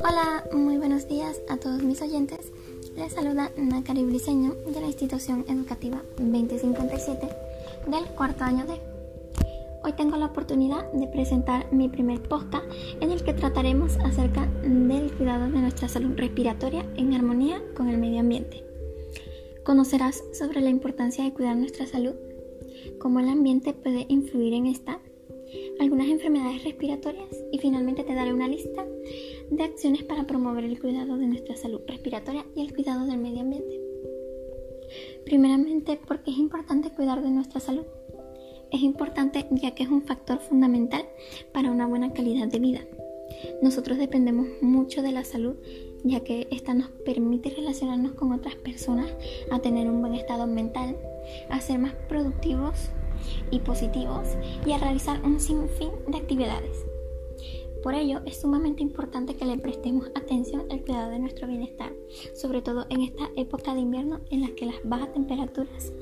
Hola, muy buenos días a todos mis oyentes. Les saluda Nakari Briseño de la institución educativa 2057 del cuarto año D. Hoy tengo la oportunidad de presentar mi primer podcast en el que trataremos acerca del cuidado de nuestra salud respiratoria en armonía con el medio ambiente. Conocerás sobre la importancia de cuidar nuestra salud, cómo el ambiente puede influir en esta, algunas enfermedades respiratorias y finalmente te daré una lista de acciones para promover el cuidado de nuestra salud respiratoria y el cuidado del medio ambiente. Primeramente, porque es importante cuidar de nuestra salud. Es importante ya que es un factor fundamental para una buena calidad de vida. Nosotros dependemos mucho de la salud ya que esta nos permite relacionarnos con otras personas, a tener un buen estado mental, a ser más productivos y positivos y a realizar un sinfín de actividades. Por ello, es sumamente importante que le prestemos atención al cuidado de nuestro bienestar, sobre todo en esta época de invierno en la que las bajas temperaturas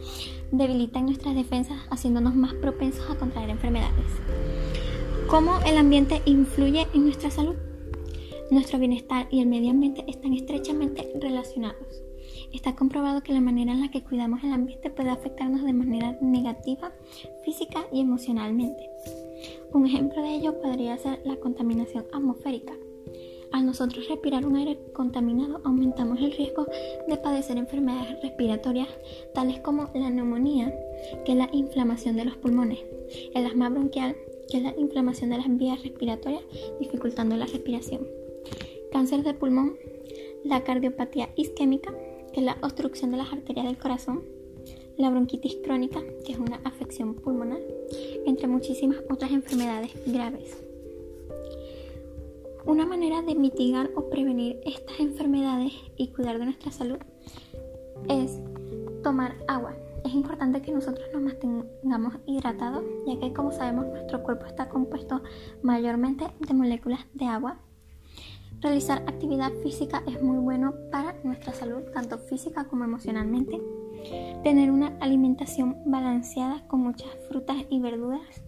debilitan nuestras defensas, haciéndonos más propensos a contraer enfermedades. ¿Cómo el ambiente influye en nuestra salud? Nuestro bienestar y el medio ambiente están estrechamente relacionados. Está comprobado que la manera en la que cuidamos el ambiente puede afectarnos de manera negativa, física y emocionalmente. Un ejemplo de ello podría ser la contaminación atmosférica. Al nosotros respirar un aire contaminado aumentamos el riesgo de padecer enfermedades respiratorias tales como la neumonía, que es la inflamación de los pulmones, el asma bronquial, que es la inflamación de las vías respiratorias dificultando la respiración, cáncer de pulmón, la cardiopatía isquémica, que es la obstrucción de las arterias del corazón, la bronquitis crónica, que es una afección pulmonar, entre muchísimas otras enfermedades graves. Una manera de mitigar o prevenir estas enfermedades y cuidar de nuestra salud es tomar agua. Es importante que nosotros nos mantengamos hidratados, ya que como sabemos nuestro cuerpo está compuesto mayormente de moléculas de agua. Realizar actividad física es muy bueno para nuestra salud, tanto física como emocionalmente. Tener una alimentación balanceada con muchas frutas y verduras.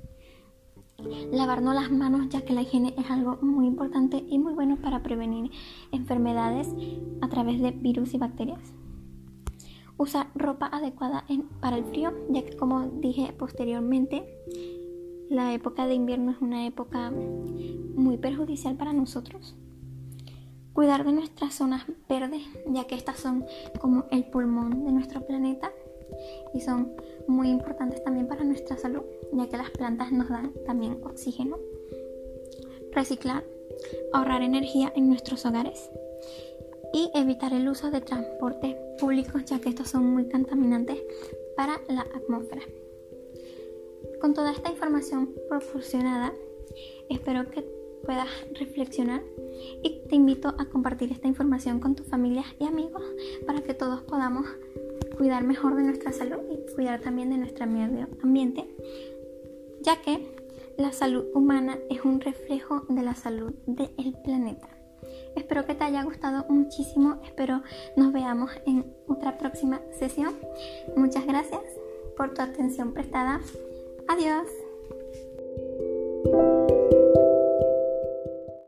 Lavarnos las manos ya que la higiene es algo muy importante y muy bueno para prevenir enfermedades a través de virus y bacterias. Usar ropa adecuada para el frío ya que como dije posteriormente la época de invierno es una época muy perjudicial para nosotros. Cuidar de nuestras zonas verdes, ya que estas son como el pulmón de nuestro planeta y son muy importantes también para nuestra salud, ya que las plantas nos dan también oxígeno. Reciclar, ahorrar energía en nuestros hogares y evitar el uso de transportes públicos, ya que estos son muy contaminantes para la atmósfera. Con toda esta información proporcionada, espero que puedas reflexionar y te invito a compartir esta información con tus familias y amigos para que todos podamos cuidar mejor de nuestra salud y cuidar también de nuestro medio ambiente, ya que la salud humana es un reflejo de la salud del planeta. Espero que te haya gustado muchísimo, espero nos veamos en otra próxima sesión. Muchas gracias por tu atención prestada. Adiós.